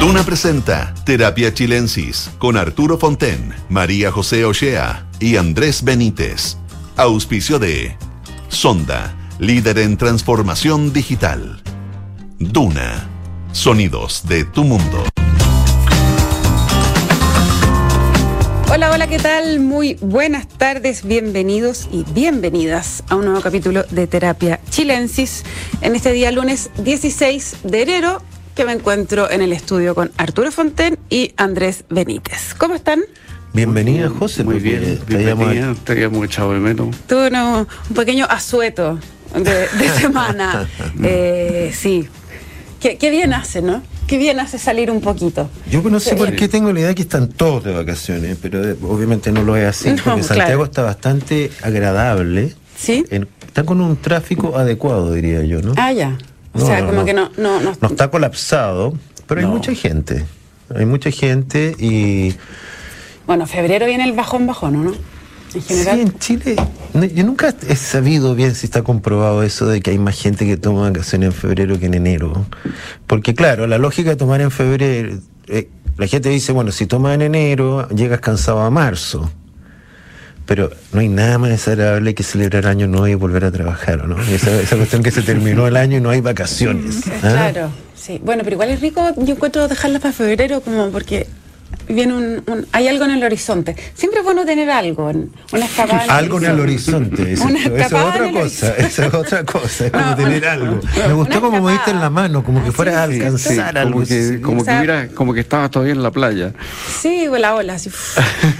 Duna presenta Terapia Chilensis con Arturo Fonten, María José Ochea y Andrés Benítez. Auspicio de Sonda, líder en transformación digital. Duna, sonidos de tu mundo. Hola, hola, ¿qué tal? Muy buenas tardes, bienvenidos y bienvenidas a un nuevo capítulo de Terapia Chilensis en este día lunes 16 de enero que me encuentro en el estudio con Arturo Fonten y Andrés Benítez. ¿Cómo están? Bienvenida, José. Muy bien, bienvenida. Te habíamos echado de menos. Tuve un pequeño asueto de, semana. eh, sí. Qué, qué bien hace, ¿no? Qué bien hace salir un poquito. Yo no sé por qué tengo la idea que están todos de vacaciones, pero eh, obviamente no lo es así, No, porque Santiago claro. está bastante agradable. ¿Sí? En- está con un tráfico adecuado, diría yo, ¿no? Ah, ya. O No, sea, no, como no. que no, no, no. Está colapsado, pero hay mucha gente. Hay mucha gente y Bueno, febrero viene el bajón bajón, ¿o ¿no? En sí, general. en Chile, yo nunca he sabido bien si está comprobado eso de que hay más gente que toma vacaciones en febrero que en enero. Porque claro, la lógica de tomar en febrero, eh, la gente dice, bueno, si tomas en enero, llegas cansado a marzo. Pero no hay nada más desagradable que celebrar año nuevo y volver a trabajar, ¿no? Esa, esa cuestión que se terminó el año y no hay vacaciones. ¿ah? Claro, sí. Bueno, pero igual es rico, yo encuentro dejarlas para febrero como porque viene un, un- hay algo en el horizonte. Siempre es bueno tener algo, en- una escapada. Algo en el horizonte, eso, Una eso es otra en cosa, eso es otra cosa, es como tener una- algo. Me gustó como me diste en la mano, como que Ah, fuera a alcanzar Sí, algo. como que, como O sea- que hubiera, como que estabas todavía en la playa. Sí, la ola, así.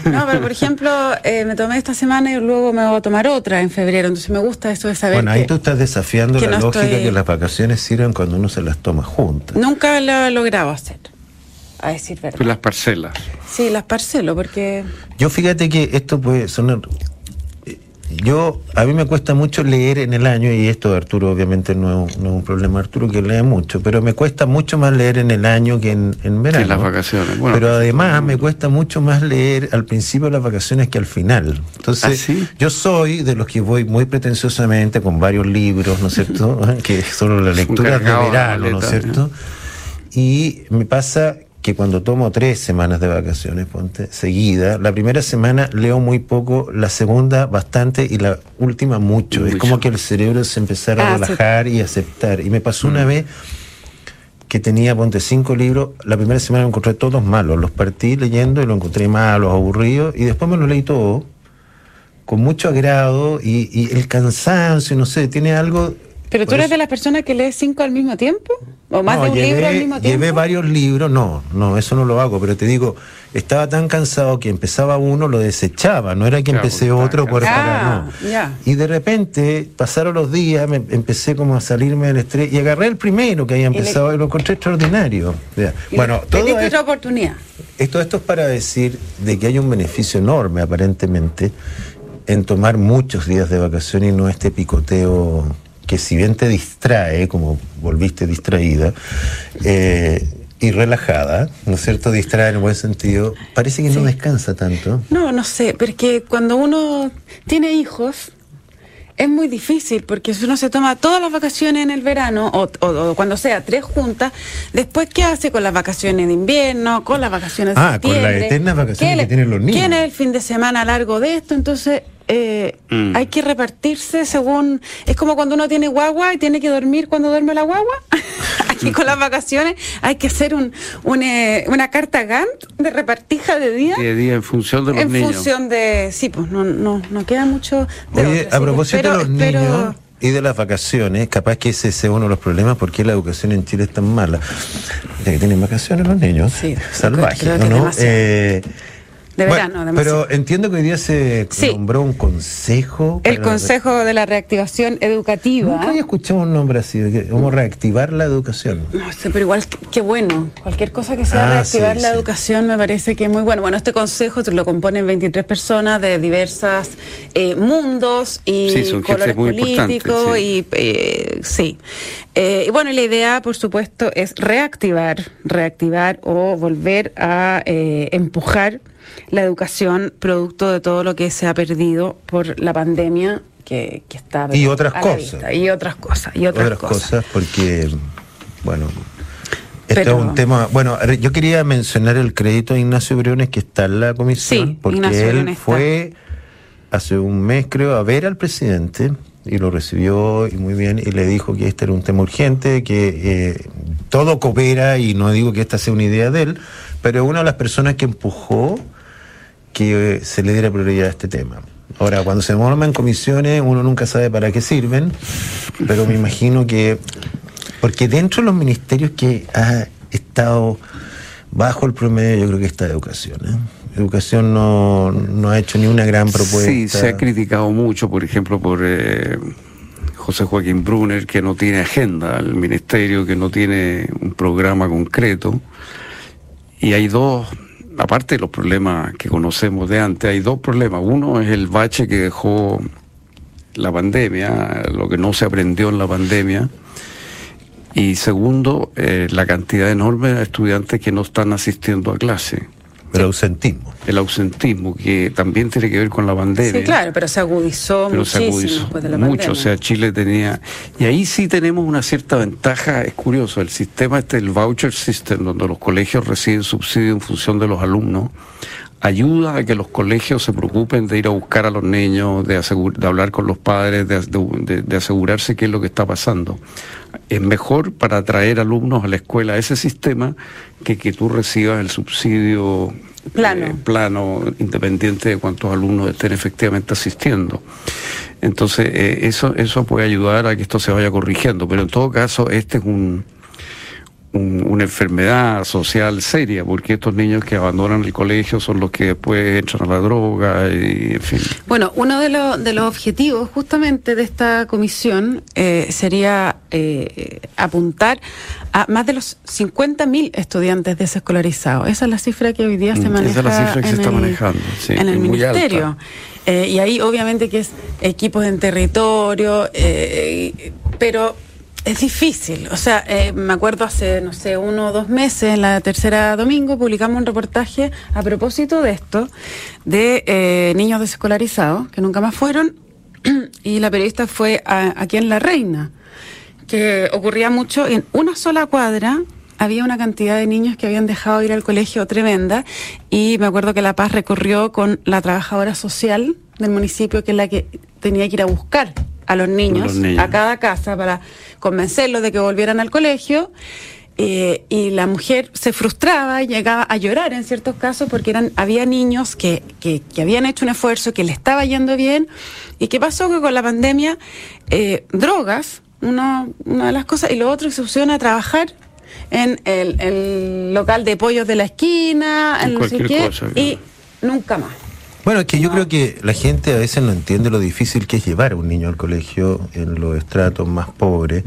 No, pero por ejemplo, eh, me tomé esta semana y luego me voy a tomar otra en febrero. Entonces me gusta esto de saber Bueno, ahí que tú estás desafiando la no lógica estoy- que las vacaciones sirven cuando uno se las toma juntas. nunca lo he logrado hacer. A decir verdad. Pues las parcelas. Sí, las parcelo, porque Yo fíjate que esto puede sonar... eh, Yo, a mí me cuesta mucho leer en el año, y esto Arturo obviamente no, es- no es un problema Arturo que lee mucho, pero me cuesta mucho más leer en el año que en, en verano. en las vacaciones. Bueno, pero además me cuesta mucho más leer al principio de las vacaciones que al final. Entonces, ¿Ah, sí? yo soy de los que voy muy pretenciosamente con varios libros, ¿no es cierto? que son las lecturas de verano, ¿no es cierto? Y me pasa que cuando tomo tres semanas de vacaciones, ponte, seguida, la primera semana leo muy poco, la segunda bastante y la última mucho. Es como que el cerebro se empezara a Ah, sí. relajar y aceptar. Y me pasó una vez que tenía, ponte, cinco libros, la primera semana lo encontré todos malos, los partí leyendo y lo encontré malos, aburridos, y después me los leí todos con mucho agrado y, y el cansancio, no sé, tiene algo... pero tú eres eso- de las personas que lee cinco al mismo tiempo o más no, de un llevé, libro al mismo tiempo. Llevé varios libros, no, no, eso no lo hago, pero te digo, estaba tan cansado que empezaba uno, lo desechaba, no era que Claro, empecé otro por Ah, no. Y de repente pasaron los días, me, empecé como a salirme del estrés y agarré el primero que había empezado y, lo encontré extraordinario. Y Bueno, le- todo esto, otra oportunidad. esto, esto es para decir de que hay un beneficio enorme aparentemente en tomar muchos días de vacaciones y no este picoteo que si bien te distrae, como volviste distraída, eh, y relajada, ¿no es cierto? Distrae en el buen sentido, parece que no descansa tanto. No, no sé, porque cuando uno tiene hijos es muy difícil, porque si uno se toma todas las vacaciones en el verano, o, o- o cuando sea tres juntas, después ¿qué hace con las vacaciones de invierno, con las vacaciones de Ah, con las eternas vacaciones ¿Qué que tienen los niños. ¿Quién es el fin de semana largo de esto? Entonces... eh, Mm. Hay que repartirse según. Es como cuando uno tiene guagua y tiene que dormir cuando duerme la guagua. Aquí con las vacaciones hay que hacer un, un, eh, una carta Gantt de repartija de día a día en función de los en niños. función de. Sí, pues no, no, no queda mucho. De Oye, otro, a sí, propósito pero- de los pero- niños y de las vacaciones, capaz que ese sea uno de los problemas, porque la educación en Chile es tan mala. Ya que tienen vacaciones los niños, Sí, salvajes, creo que ¿no? Eh, De bueno, verano, demasiado. Pero entiendo que hoy día se Sí. nombró un consejo. El Consejo de la Reactivación Educativa. Nunca había escuchado un nombre así, de como reactivar la educación. No sé, pero igual, qué- bueno. Cualquier cosa que sea Ah, reactivar sí, la sí. educación me parece que es muy bueno. Bueno, este consejo lo componen 23 personas de diversos mundos y colores muy políticos. Y eh, sí. Eh, y bueno, y la idea, por supuesto, es reactivar, reactivar o volver a eh, empujar la educación producto de todo lo que se ha perdido por la pandemia que, que está Y otras a la cosas. vista. y otras cosas y otras, Otras cosas, porque, bueno, Esto es un tema. Bueno, yo quería mencionar el crédito de Ignacio Briones que está en la comisión, porque él fue hace un mes, creo, a ver al presidente y lo recibió y muy bien y le dijo que este era un tema urgente, que eh, todo coopera y no digo que esta sea una idea de él, pero una de las personas que empujó que eh, se le diera prioridad a este tema. Ahora, cuando se en comisiones, uno nunca sabe para qué sirven, pero me imagino que, porque dentro de los ministerios que ha estado bajo el promedio, yo creo que está educación. ¿eh? Educación no, no, ha hecho ni una gran propuesta. Sí, se ha criticado mucho, por ejemplo, por eh, José Joaquín Brunner, que no tiene agenda, el ministerio que no tiene un programa concreto. Y hay dos aparte de los problemas que conocemos de antes, hay dos problemas. Uno es el bache que dejó la pandemia, lo que no se aprendió en la pandemia. Y segundo, eh, la cantidad enorme de estudiantes que no están asistiendo a clase. El ausentismo. El ausentismo, que también tiene que ver con la pandemia. Sí, claro, pero se agudizó pero muchísimo se agudizó después de la mucho, o sea, Chile tenía... Y ahí sí tenemos una cierta ventaja, es curioso, el sistema este, el voucher system, donde los colegios reciben subsidio en función de los alumnos, ayuda a que los colegios se preocupen de ir a buscar a los niños, de, de hablar con los padres, de, de, asegurarse qué es lo que está pasando. Es mejor para atraer alumnos a la escuela ese sistema que que tú recibas el subsidio plano, eh, plano independiente de cuántos alumnos estén efectivamente asistiendo. Entonces, eh, eso, eso puede ayudar a que esto se vaya corrigiendo, pero en todo caso, este es un una enfermedad social seria, porque estos niños que abandonan el colegio son los que después entran a la droga y en fin. Bueno, uno de, los de los objetivos justamente de esta comisión eh, sería eh, apuntar a más de los 50.000 estudiantes desescolarizados. Esa es la cifra que hoy día se maneja. Esa es la cifra que se está manejando, en el ministerio. Eh, y ahí obviamente que es equipos en territorio, pero es difícil. O sea, eh, me acuerdo hace, no sé, uno o dos meses, en la tercera domingo, publicamos un reportaje a propósito de esto, de eh, niños desescolarizados, que nunca más fueron, y la periodista fue aquí en La Reina, que ocurría mucho en una sola cuadra. Había una cantidad de niños que habían dejado de ir al colegio tremenda y me acuerdo que La Paz recorrió con la trabajadora social del municipio, que es la que tenía que ir a buscar a los niños, a cada casa para convencerlos de que volvieran al colegio. Eh, y la mujer se frustraba y llegaba a llorar en ciertos casos porque eran había niños que, que, habían hecho un esfuerzo, que le estaba yendo bien. ¿Y qué pasó? Que con la pandemia, eh, drogas, una, una de las cosas, y lo otro se pusieron a trabajar en el, local de pollos de la esquina, en, no sé qué, y nunca más. Bueno, es que yo creo que la gente a veces no entiende lo difícil que es llevar a un niño al colegio en los estratos más pobres,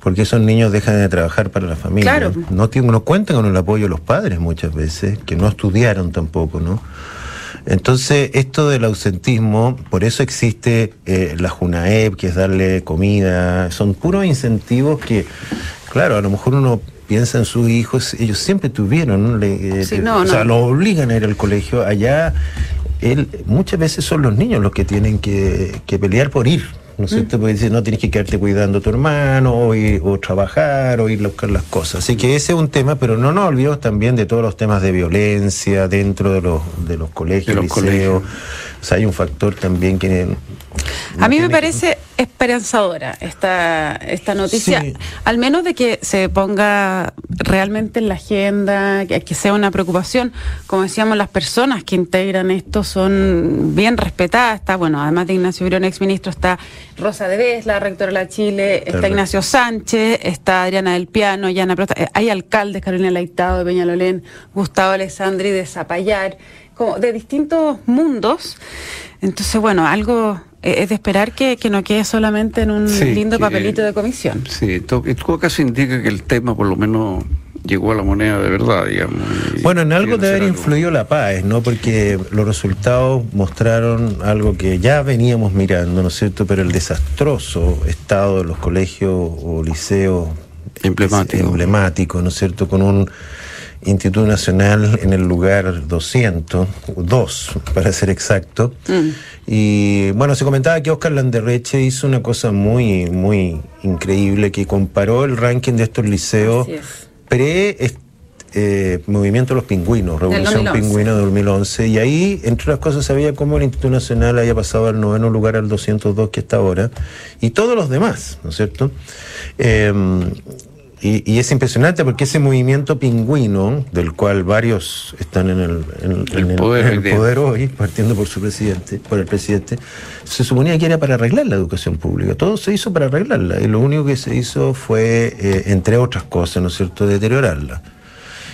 porque esos niños dejan de trabajar para la familia. No, tienen, no cuentan con el apoyo de los padres muchas veces, que no estudiaron tampoco, ¿no? Entonces, esto del ausentismo, por eso existe eh, la JUNAEP, que es darle comida, son puros incentivos que, claro, a lo mejor uno piensa en sus hijos, ellos siempre tuvieron, eh, o sea, lo obligan a ir al colegio, allá él, muchas veces son los niños los que tienen que, pelear por ir. ¿no es cierto? Mm. Porque dice, no tienes que quedarte cuidando a tu hermano, o, o trabajar, o ir a buscar las cosas. Así que ese es un tema, pero no nos olvidemos también de todos los temas de violencia dentro de los, de los colegios, de liceos. O sea, hay un factor también que a mí me parece esperanzadora esta, esta noticia, al menos de que se ponga realmente en la agenda, que, que, sea una preocupación. Como decíamos, las personas que integran esto son bien respetadas. Está, bueno, además de Ignacio Virón, ex ministro, está Rosa de Vez, la rectora de la Chile, está Ignacio Sánchez, está Adriana del Piano, Yana Prosta, eh, hay alcaldes, Carolina Laitado de Peñalolén, Gustavo Alessandri de Zapallar, como de distintos mundos. Entonces, bueno, algo es de esperar que, no quede solamente en un lindo papelito de comisión. Sí, en todo caso indica que el tema por lo menos llegó a la moneda de verdad, digamos. Bueno, en algo debe haber influido la paz, ¿no? Porque los resultados mostraron algo que ya veníamos mirando, ¿no es cierto? Pero el desastroso estado de los colegios o liceos emblemáticos, emblemático, ¿no es cierto? Con un Instituto Nacional en el lugar 200, dos para ser exacto. Mm. Y bueno, se comentaba que Oscar Landerreche hizo una cosa muy, muy increíble, que comparó el ranking de estos liceos pre eh, Movimiento de los Pingüinos, Revolución Pingüino de 2011, y ahí, entre otras cosas, sabía cómo el Instituto Nacional había pasado al noveno lugar al 202 que está ahora, y todos los demás, ¿no es cierto? Eh, y, es impresionante porque ese movimiento pingüino, del cual varios están en el, poder, hoy, partiendo por su presidente, por el presidente, se suponía que era para arreglar la educación pública. Todo se hizo para arreglarla. Y lo único que se hizo fue, eh, entre otras cosas, ¿no es cierto?, deteriorarla.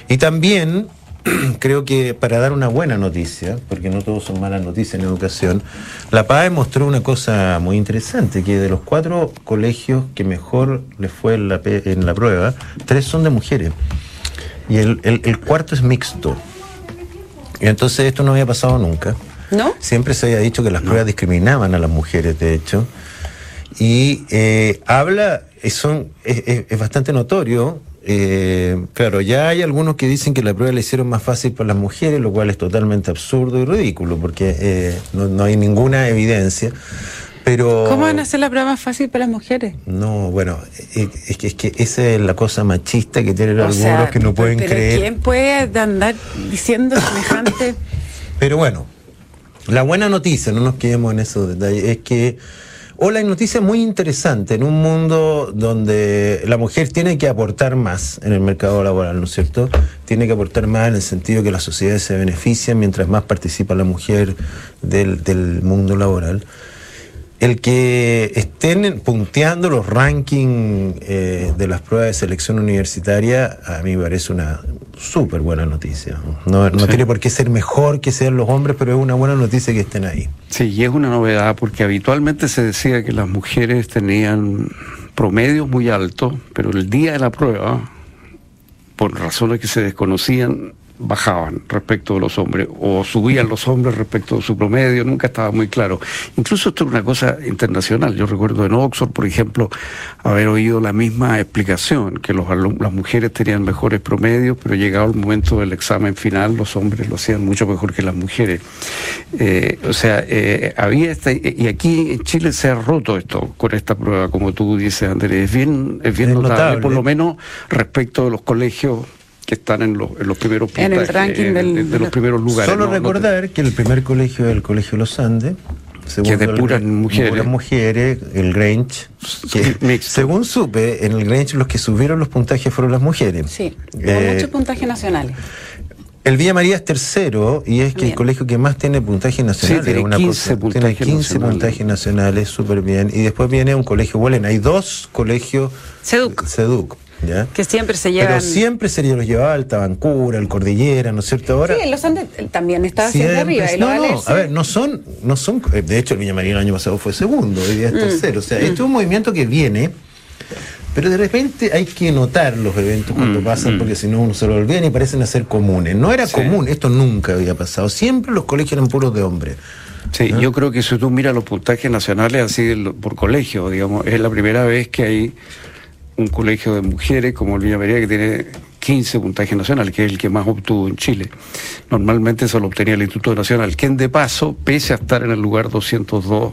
Y también creo que para dar una buena noticia, porque no todos son malas noticias en educación, la PAE mostró una cosa muy interesante, que de los cuatro colegios que mejor les fue en la, en la prueba, tres son de mujeres. Y el, el, cuarto es mixto. Y entonces esto no había pasado nunca. ¿No? Siempre se había dicho que las pruebas discriminaban a las mujeres, de hecho. Y eh, habla, son, es bastante notorio eh, claro, ya hay algunos que dicen que la prueba la hicieron más fácil para las mujeres, lo cual es totalmente absurdo y ridículo, porque eh, no, hay ninguna evidencia. Pero, ¿Cómo van a hacer la prueba más fácil para las mujeres? No, bueno, eh, es que, es que esa es la cosa machista que tienen algunos que no pueden pero creer. ¿Quién puede andar diciendo semejante? pero bueno, la buena noticia, no nos quedemos en esos detalles, es que Hola, hay noticia muy interesante en un mundo donde la mujer tiene que aportar más en el mercado laboral, ¿no es cierto? Tiene que aportar más en el sentido que las sociedades se benefician mientras más participa la mujer del, del mundo laboral el que estén punteando los rankings eh, de las pruebas de selección universitaria, a mí me parece una súper buena noticia. No, tiene por qué ser mejor que sean los hombres, pero es una buena noticia que estén ahí. Sí, y es una novedad porque habitualmente se decía que las mujeres tenían promedios muy altos, pero el día de la prueba, por razones que se desconocían, bajaban respecto de los hombres o subían los hombres respecto de su promedio, nunca estaba muy claro. Incluso esto es una cosa internacional. Yo recuerdo en Oxford, por ejemplo, haber oído la misma explicación, que los, las mujeres tenían mejores promedios, pero llegado el momento del examen final, los hombres lo hacían mucho mejor que las mujeres. Eh, o sea, eh, había esta, y aquí en Chile se ha roto esto con esta prueba, como tú dices, Andrés. Es bien, es bien notable, por lo menos respecto de los colegios que están en los, en los primeros en el ranking de, los primeros lugares. Solo recordar que el primer colegio es el Colegio Los Andes. que es de puras mujeres. mujeres, el Grange. Que, según supe, en el Grange los que subieron los puntajes fueron las mujeres. Sí, eh, muchos puntajes nacionales. El Villa María es tercero y es que el colegio que más tiene puntajes nacionales. tiene una 15 puntajes tiene 15 puntajes nacionales, súper bien. Y después viene un colegio, bueno, hay dos colegios. Seduc. Seduc. Que siempre se llevan... Pero siempre se los llevaba al Tabancura, al Cordillera, ¿no es cierto? Ahora, sí, los Andes también estaba haciendo arriba. no, no, a ver, no son, no son... De hecho, el Villamarín el año pasado fue segundo, hoy día es mm. tercero. O sea, esto es un movimiento que viene... Pero de repente hay que notar los eventos cuando mm, pasan, mm. porque si no uno se lo olvida y parecen a ser comunes. No era común, esto nunca había pasado. Siempre los colegios eran puros de hombres. Sí, yo creo que si tú miras los puntajes nacionales así por colegio, digamos, es la primera vez que hay un colegio de mujeres como el Villa María que tiene 15 puntajes nacionales, que es el que más obtuvo en Chile. Normalmente solo obtenía el Instituto Nacional, quien de paso, pese a estar en el lugar 202,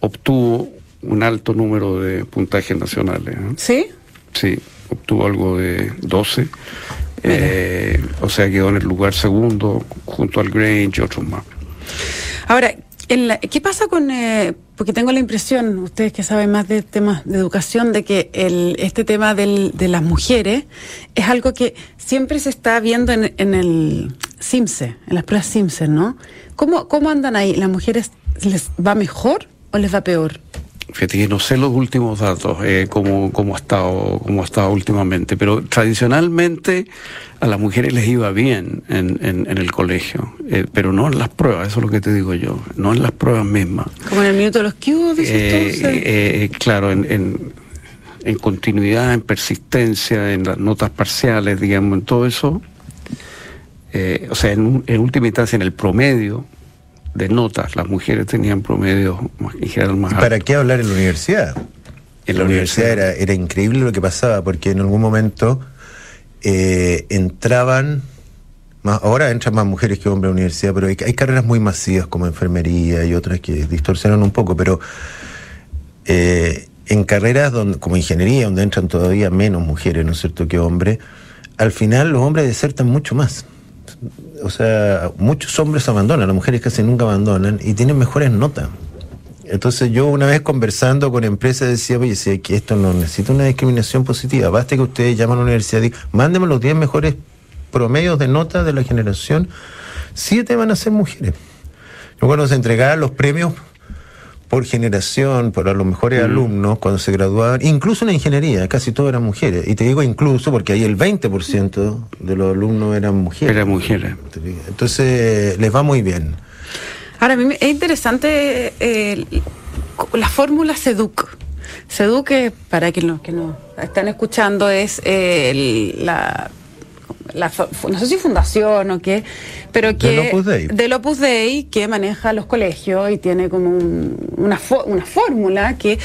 obtuvo un alto número de puntajes nacionales. ¿eh? ¿Sí? Sí, obtuvo algo de 12. Eh, o sea, quedó en el lugar segundo junto al Grange y otros más. Ahora, ¿qué pasa con, eh, porque tengo la impresión, ustedes que saben más de temas de educación, de que el, este tema del, de las mujeres es algo que siempre se está viendo en, en el CIMSE, en las pruebas CIMSE, ¿no? ¿Cómo, ¿Cómo andan ahí? ¿Las mujeres les va mejor o les va peor? Fíjate que no sé los últimos datos, eh, cómo, cómo, ha estado, cómo ha estado últimamente, pero tradicionalmente a las mujeres les iba bien en, en, el colegio, eh, pero no en las pruebas, eso es lo que te digo yo, no en las pruebas mismas. Como en el minuto de los cubos, dices eh, eh, claro, en, en, en, continuidad, en persistencia, en las notas parciales, digamos, en todo eso. o sea, en, en última instancia, en el promedio, de notas. Las mujeres tenían promedios en general más ¿Para qué hablar en la universidad? En la universidad, era, era, increíble lo que pasaba, porque en algún momento eh, entraban, más, ahora entran más mujeres que hombres a la universidad, pero hay, carreras muy masivas como enfermería y otras que distorsionan un poco, pero eh, en carreras donde, como ingeniería, donde entran todavía menos mujeres, ¿no es cierto?, que hombres, al final los hombres desertan mucho más. O sea, muchos hombres abandonan, las mujeres casi nunca abandonan y tienen mejores notas. Entonces yo una vez conversando con empresas decía, oye, si que esto no necesita una discriminación positiva, basta que ustedes llaman a la universidad y mándenme los 10 mejores promedios de notas de la generación, siete van a ser mujeres. Yo cuando se entregaban los premios por generación, para los mejores alumnos, cuando se graduaban, incluso en la ingeniería, casi todos eran mujeres. Y te digo incluso porque ahí el 20% de los alumnos eran mujeres. Eran mujeres. Entonces les va muy bien. Ahora, a mí es interesante eh, la fórmula SEDUC. SEDUC, para quienes no, que nos están escuchando, es eh, la no sé si fundación o qué, pero que del Opus Dei, que maneja los colegios y tiene como una, una fórmula que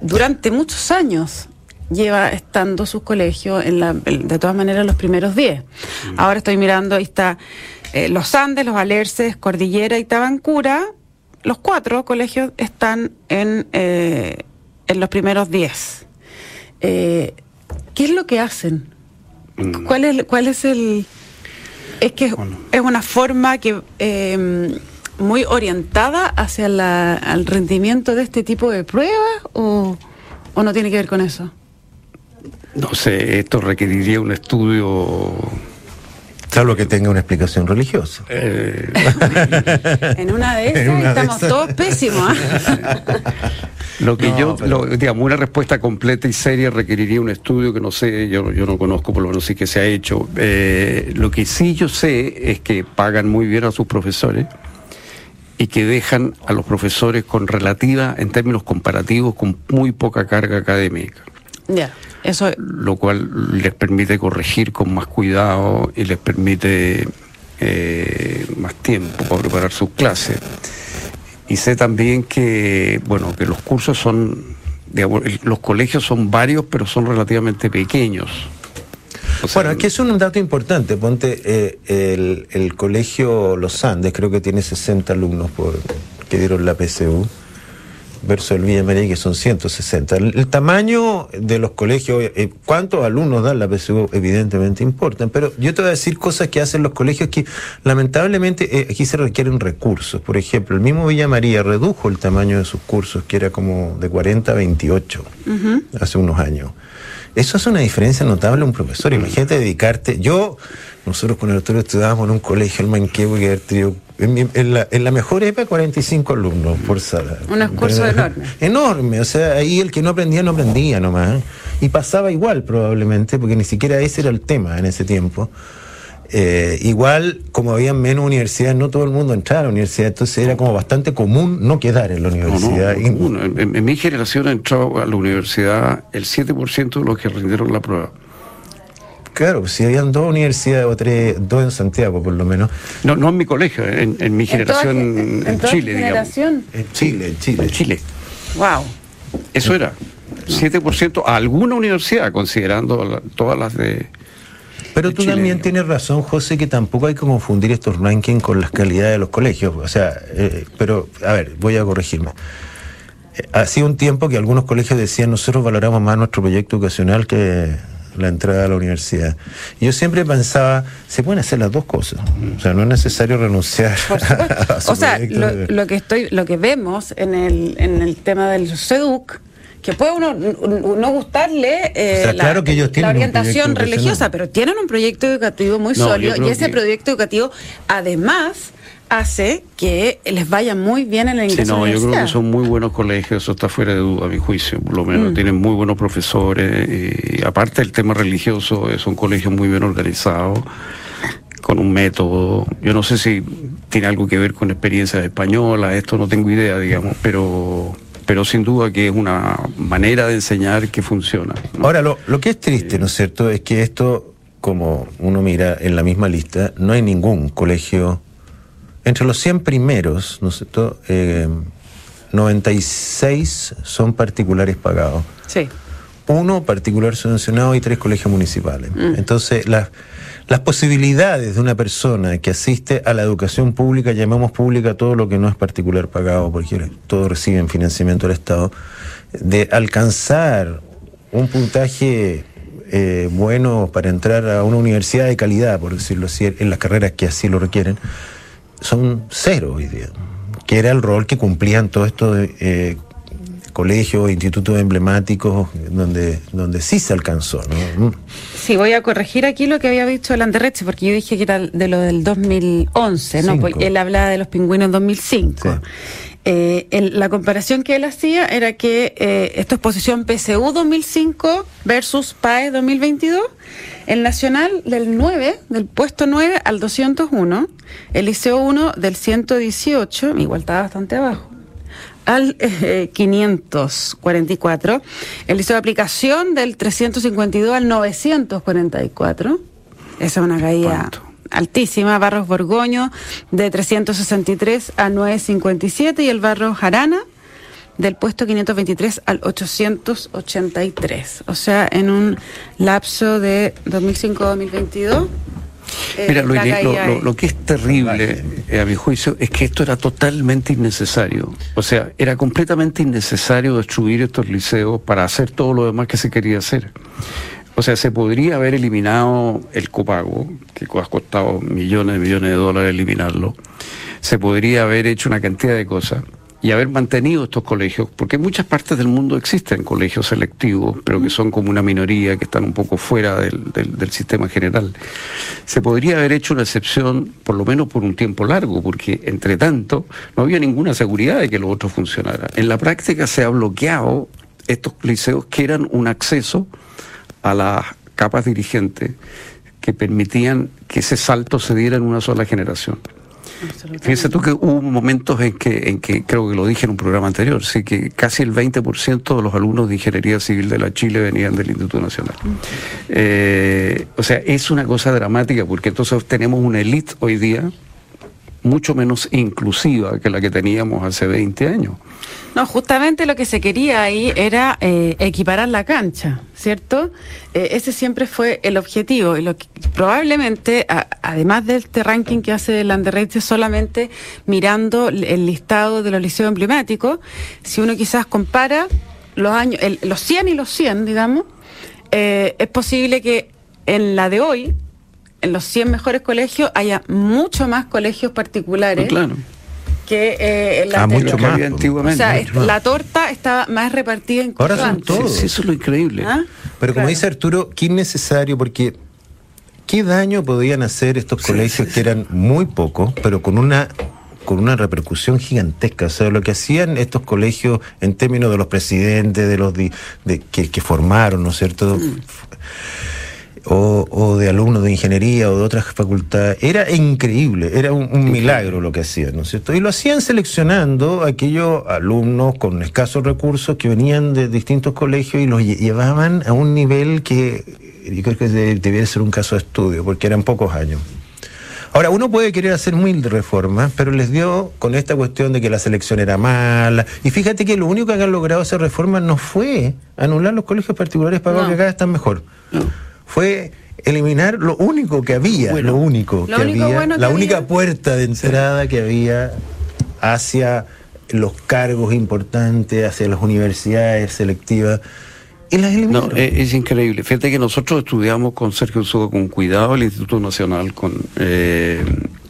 durante muchos años lleva estando sus colegios en la, de todas maneras los primeros 10. Mm. Ahora estoy mirando, ahí está eh, los Andes, los Alerces, Cordillera y Tabancura. Los cuatro colegios están en, eh, en los primeros 10. Eh, ¿Qué es lo que hacen? Mm. ¿Cuál es, cuál es el...? Es que es una forma que em, muy orientada hacia el rendimiento de este tipo de pruebas o, o no tiene que ver con eso. No sé, esto requeriría un estudio Salvo que tenga una explicación religiosa. Eh. en una de esas estamos todos pésimos. ¿ah? Lo que yo, digamos, una respuesta completa y seria requeriría un estudio que no sé, yo, yo no conozco, por lo menos sí que se ha hecho. Eh, lo que sí yo sé es que pagan muy bien a sus profesores y que dejan a los profesores con relativa, en términos comparativos, con muy poca carga académica. Ya, eso. Lo cual les permite corregir con más cuidado y les permite eh, más tiempo para preparar sus clases. Y sé también que, bueno, que los cursos son, digamos, los colegios son varios, pero son relativamente pequeños. bueno, aquí es un dato importante. Ponte eh, el, el, colegio Los Andes, creo que tiene 60 alumnos por, que dieron la PSU versus el Villa María, que son 160. El, tamaño de los colegios, eh, cuántos alumnos dan la PSU, evidentemente importan, pero yo te voy a decir cosas que hacen los colegios que lamentablemente eh, aquí se requieren recursos. Por ejemplo, el mismo Villa María redujo el tamaño de sus cursos, que era como de 40 a 28 hace unos años. Eso hace una diferencia notable a un profesor. Imagínate dedicarte. Yo, nosotros con Arturo estudiábamos en un colegio, el Manquehue, que en, en, la, en la mejor época 45 alumnos por sala. Un curso enorme. Enorme, o sea, ahí el que no aprendía no aprendía nomás. Y pasaba igual probablemente, porque ni siquiera ese era el tema en ese tiempo. Eh, igual, como había menos universidades, no todo el mundo entraba a la universidad, entonces era como bastante común no quedar en la universidad. en, mi generación entró a la universidad el 7% de los que rindieron la prueba. Claro, si habían dos universidades o tres, dos en Santiago por lo menos. No, no en mi colegio, en, mi generación en, Chile, generación? En Chile, en Chile. En Chile. Wow. Eso era. 7% a alguna universidad, considerando todas las de. Pero tú también tienes razón, José, que tampoco hay que confundir estos rankings con las calidades de los colegios. O sea, eh, pero, a ver, voy a corregirme. Eh, hacía un tiempo que algunos colegios decían nosotros valoramos más nuestro proyecto educacional que la entrada a la universidad. yo siempre pensaba, se pueden hacer las dos cosas. O sea, no es necesario renunciar. A o sea, lo, que estoy, lo que vemos en el, en el tema del SEDUC, que puede uno no gustarle eh, la, orientación religiosa, pero tienen un proyecto educativo muy sólido y ese proyecto educativo además hace que les vaya muy bien en la ingreso sí, no, yo creo que son muy buenos colegios, eso está fuera de duda, a mi juicio, por lo menos. Mm. Tienen muy buenos profesores y aparte del tema religioso, son colegios muy bien organizados, con un método. Yo no sé si tiene algo que ver con experiencias españolas, esto no tengo idea, digamos, pero pero sin duda que es una manera de enseñar que funciona. Ahora, lo, lo que es triste, ¿no es cierto?, es que esto, como uno mira en la misma lista, no hay ningún colegio entre los 100 primeros, ¿no es cierto? 96 eh, son particulares pagados. Sí. Uno particular subvencionado y tres colegios municipales. Mm. Entonces, las, las posibilidades de una persona que asiste a la educación pública, llamamos pública todo lo que no es particular pagado, porque todos reciben financiamiento del Estado, de alcanzar un puntaje eh, buenos para entrar a una universidad de calidad, por decirlo así, en las carreras que así lo requieren, son cero hoy día, que era el rol que cumplían todos estos eh, colegios, institutos emblemáticos, donde, donde sí se alcanzó. ¿no? Sí, voy a corregir aquí lo que había dicho el Anderreche, porque yo dije que era de lo del 2011, ¿no? Porque él hablaba de los pingüinos en 2005. Eh, la comparación que él hacía era que eh, esta exposición PSU 2005 versus PAE 2022, el Nacional del 9, del puesto 9 al 201, el Liceo 1 del 118, igual estaba bastante abajo, al 544, eh, el Liceo de Aplicación del 352 al 944, esa es una caída altísima, Barros Borgoño de 363 a 957 y el Barros Jarana del puesto 523 al 883. O sea, en un lapso de 2005-2022. Eh, Mira, lo, lo, que es terrible, eh, a mi juicio, es que esto era totalmente innecesario. O sea, era completamente innecesario destruir estos liceos para hacer todo lo demás que se quería hacer. O sea, se podría haber eliminado el copago, que ha costado millones y millones de dólares eliminarlo. Se podría haber hecho una cantidad de cosas y haber mantenido estos colegios, porque en muchas partes del mundo existen colegios selectivos, pero que son como una minoría, que están un poco fuera del, del, sistema general. Se podría haber hecho una excepción, por lo menos por un tiempo largo, porque entre tanto no había ninguna seguridad de que lo otro funcionara. En la práctica se ha bloqueado estos liceos que eran un acceso a las capas dirigentes que permitían que ese salto se diera en una sola generación. Fíjense tú que hubo momentos en que, en que, creo que lo dije en un programa anterior, sí que casi el 20% de los alumnos de Ingeniería Civil de la Chile venían del Instituto Nacional. Eh, o sea, es una cosa dramática porque entonces tenemos una élite hoy día mucho menos inclusiva que la que teníamos hace 20 años. No, justamente lo que se quería ahí era eh, equiparar la cancha, ¿cierto? Eh, ese siempre fue el objetivo y lo que, probablemente, además de este ranking que hace el Underrated solamente mirando el listado de los liceos emblemáticos, si uno quizás compara los años, los 100 y los 100, digamos, eh, es posible que en la de hoy, en los 100 mejores colegios, haya mucho más colegios particulares. Ah, claro que eh, la ah, mucho más, antiguamente. O sea, la torta estaba más repartida en Ahora son todos. Sí, eso es lo increíble. ¿Ah? Pero como dice Arturo, qué innecesario porque qué daño podían hacer estos colegios que eran muy pocos, pero con una con una repercusión gigantesca. O sea, lo que hacían estos colegios en términos de los presidentes, de los de, que, que, formaron, ¿no es cierto? Mm o, de alumnos de ingeniería o de otras facultades. Era increíble, era un, milagro lo que hacían, ¿no es cierto? Y lo hacían seleccionando aquellos alumnos con escasos recursos que venían de distintos colegios y los llevaban a un nivel que yo creo que debiera ser un caso de estudio, porque eran pocos años. Ahora, uno puede querer hacer mil reformas, pero les dio con esta cuestión de que la selección era mala. Y fíjate que lo único que han logrado hacer reformas no fue anular los colegios particulares para que cada están mejor fue eliminar lo único que había, lo único que había, la única puerta de entrada que había hacia los cargos importantes, hacia las universidades selectivas. Y las no, es, increíble. Fíjate que nosotros estudiamos con Sergio Uso con cuidado el Instituto Nacional con eh,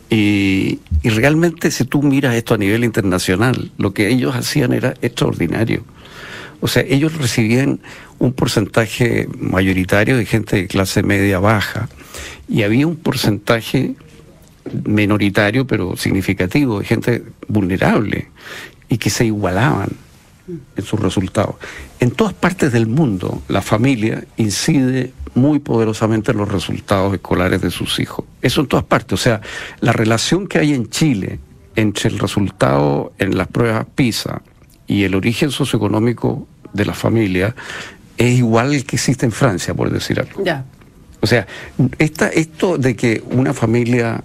y, y, realmente si tú miras esto a nivel internacional, lo que ellos hacían era extraordinario. O sea, ellos recibían un porcentaje mayoritario de gente de clase media baja y había un porcentaje minoritario pero significativo de gente vulnerable y que se igualaban en sus resultados. En todas partes del mundo la familia incide muy poderosamente en los resultados escolares de sus hijos. Eso en todas partes. O sea, la relación que hay en Chile entre el resultado en las pruebas PISA y el origen socioeconómico de la familia es igual el que existe en Francia, por decir algo. Ya. O sea, esta, esto de que una familia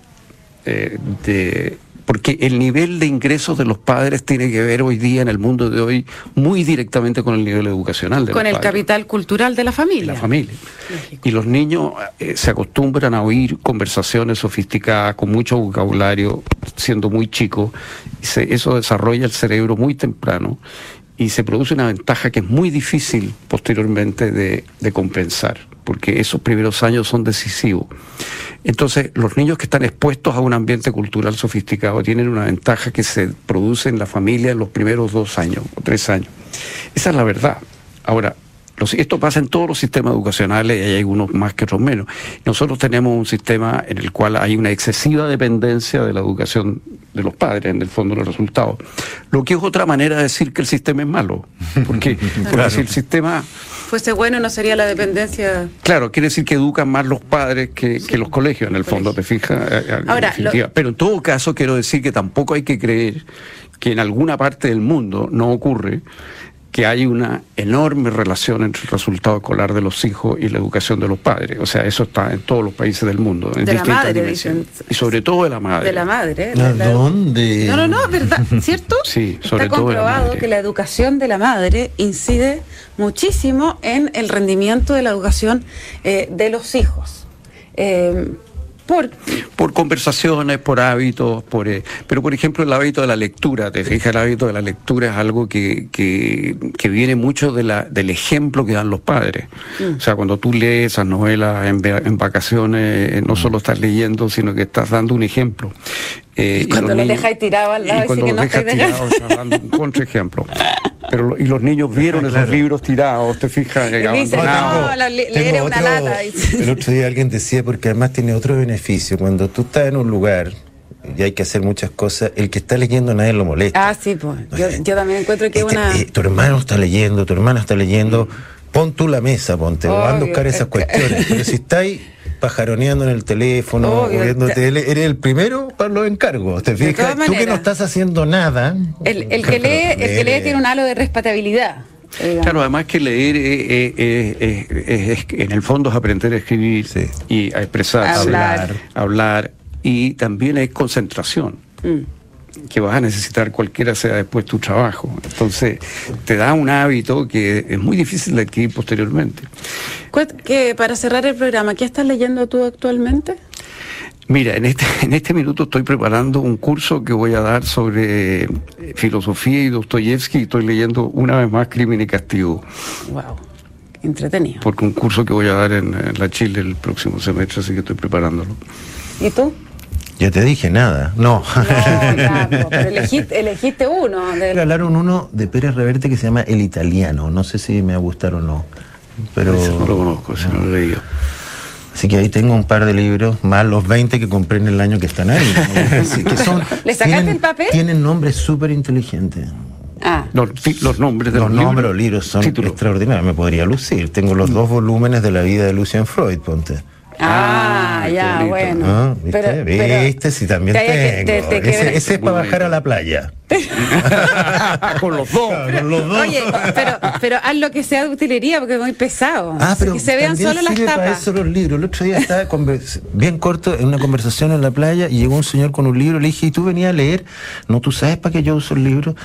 eh, de porque el nivel de ingresos de los padres tiene que ver hoy día en el mundo de hoy muy directamente con el nivel educacional de con el capital cultural de la familia. La familia. Y los niños eh, se acostumbran a oír conversaciones sofisticadas con mucho vocabulario siendo muy chicos. eso desarrolla el cerebro muy temprano y se produce una ventaja que es muy difícil posteriormente de, de compensar, porque esos primeros años son decisivos. Entonces, los niños que están expuestos a un ambiente cultural sofisticado tienen una ventaja que se produce en la familia en los primeros dos años o tres años. Esa es la verdad. Ahora, esto pasa en todos los sistemas educacionales y hay algunos más que otros menos. Nosotros tenemos un sistema en el cual hay una excesiva dependencia de la educación de los padres, en el fondo, los resultados. Lo que es otra manera de decir que el sistema es malo. Porque, porque si el sistema Fuese bueno, no sería la dependencia. Claro, quiere decir que educan más los padres que, que los colegios, en el fondo, ¿te fijas? Eh, eh, en Ahora, definitiva. Pero en todo caso, quiero decir que tampoco hay que creer que en alguna parte del mundo no ocurre que hay una enorme relación entre el resultado escolar de los hijos y la educación de los padres. O sea, eso está en todos los países del mundo. En De la distintas madre, dimensiones. dicen. Y sobre todo de la madre. De la madre. ¿A de la- dónde? No, no, no, es verdad, ¿cierto? Sí, sobre Está todo de la comprobado madre. que la educación de la madre incide muchísimo en el rendimiento de la educación eh, de los hijos. Eh, por, por conversaciones, por hábitos, por eh, pero por ejemplo el hábito de la lectura, te fijas, el hábito de la lectura es algo que, que, que viene mucho de la, del ejemplo que dan los padres. Mm. O sea, cuando tú lees esas novelas en, en vacaciones, eh, no solo estás leyendo, sino que estás dando un ejemplo. Eh, Y cuando los los niños- dejáis tirados al lado, y cuando los no dejas tirados, dando un contraejemplo. Pero, lo- y los niños vieron esos libros tirados, te fijas, Y dice, no, la- le- Tengo leer es una otro- lata. El otro día alguien decía, porque además tiene otro beneficio, cuando tú estás en un lugar y hay que hacer muchas cosas, el que está leyendo nadie lo molesta. Ah, sí, pues. Yo, yo también encuentro que es Este, una. eh, tu hermano está leyendo, tu hermana está leyendo, pon tú la mesa, ponte, anda a buscar esas cuestiones. Pero si estáis pajaroneando en el teléfono, viendo tele, eres el primero para los encargos. Tú que no estás haciendo nada. El, el que lee, el que lee tiene un halo de respetabilidad. Claro, además que leer eh, eh, eh, eh, es- en el fondo es aprender a escribir Sí. y a expresarse, Hablar. hablar, y también es concentración Mm. Que vas a necesitar cualquiera sea después tu trabajo. Entonces, te da un hábito que es muy difícil de adquirir posteriormente. Que para cerrar el programa, ¿qué estás leyendo tú actualmente? Mira, en este, en este minuto estoy preparando un curso que voy a dar sobre eh, filosofía y Dostoyevsky y estoy leyendo una vez más Crimen y Castigo. Wow, entretenido. porque un curso que voy a dar en, en la Chile el próximo semestre, así que estoy preparándolo. ¿Y tú? Yo te dije nada. No. No, ya, po, pero elegiste, elegiste uno. Me hablaron uno de Pérez Reverte que se llama El Italiano. No sé si me va a gustar o no. Pero, Ese no lo conozco, ese no lo he leído. así que ahí tengo un par de libros, más los 20 que compré en el año que están ahí. Así que son, ¿Le sacaste el papel? Tienen nombres súper inteligentes. Ah, Los, nombres de Los los, nombres, los libros son extraordinarios. Me podría lucir. Tengo los dos volúmenes de la vida de Lucian Freud, ponte. Ah, Ah, ya, bonito. bueno. Ah, ¿Viste? Pero- pero- ¿Viste? Si también te tengo. te- te ese, ese es para bajar a la playa. Con los dos. Con los dos. Oye, pero, pero haz lo que sea de utilería porque es muy pesado. Ah, pero que se vean también solo las sirve para tapas. eso los libros. El otro día estaba bien corto en una conversación en la playa y llegó un señor con un libro. Le dije, ¿y tú venías a leer? No, tú sabes para qué yo uso el libro.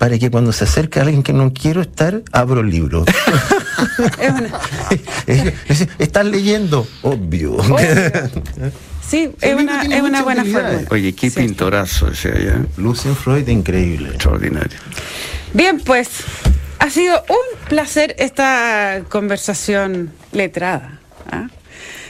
Para que cuando se acerque alguien que no quiero estar, abro el libro. Es una- Es- Estás leyendo, obvio. sí, es una, es una buena fórmula. Oye, qué Sí. pintorazo ese allá. Lucian Freud, increíble. Extraordinario. Bien, pues, ha sido un placer esta conversación letrada. ¿ah?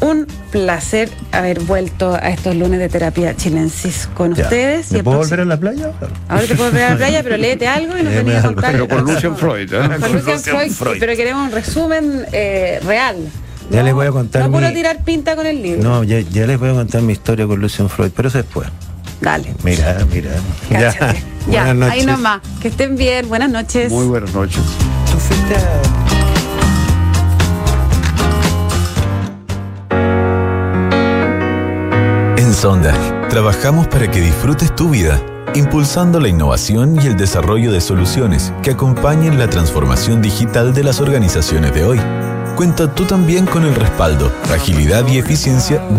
un placer haber vuelto a estos lunes de terapia chilensis con Ya. ustedes. ¿Me el puedo próximo- volver a la playa? Ahora te puedo ver a la playa, pero léete algo y nos venís a contar. Pero con Lucian Freud, ¿eh? Con Lucian Freud, Freud. pero queremos un resumen eh, real. Ya les voy a contar No mi- tirar pinta con el libro. No, ya, ya les voy a contar mi historia con Lucian Freud, pero eso después. Dale. Mira, mira. Ya, Buenas noches. ahí nomás. Que estén bien. Buenas noches. Muy buenas noches. Sonda, trabajamos para que disfrutes tu vida impulsando la innovación y el desarrollo de soluciones que acompañen la transformación digital de las organizaciones de hoy. Cuenta tú también con el respaldo, agilidad y eficiencia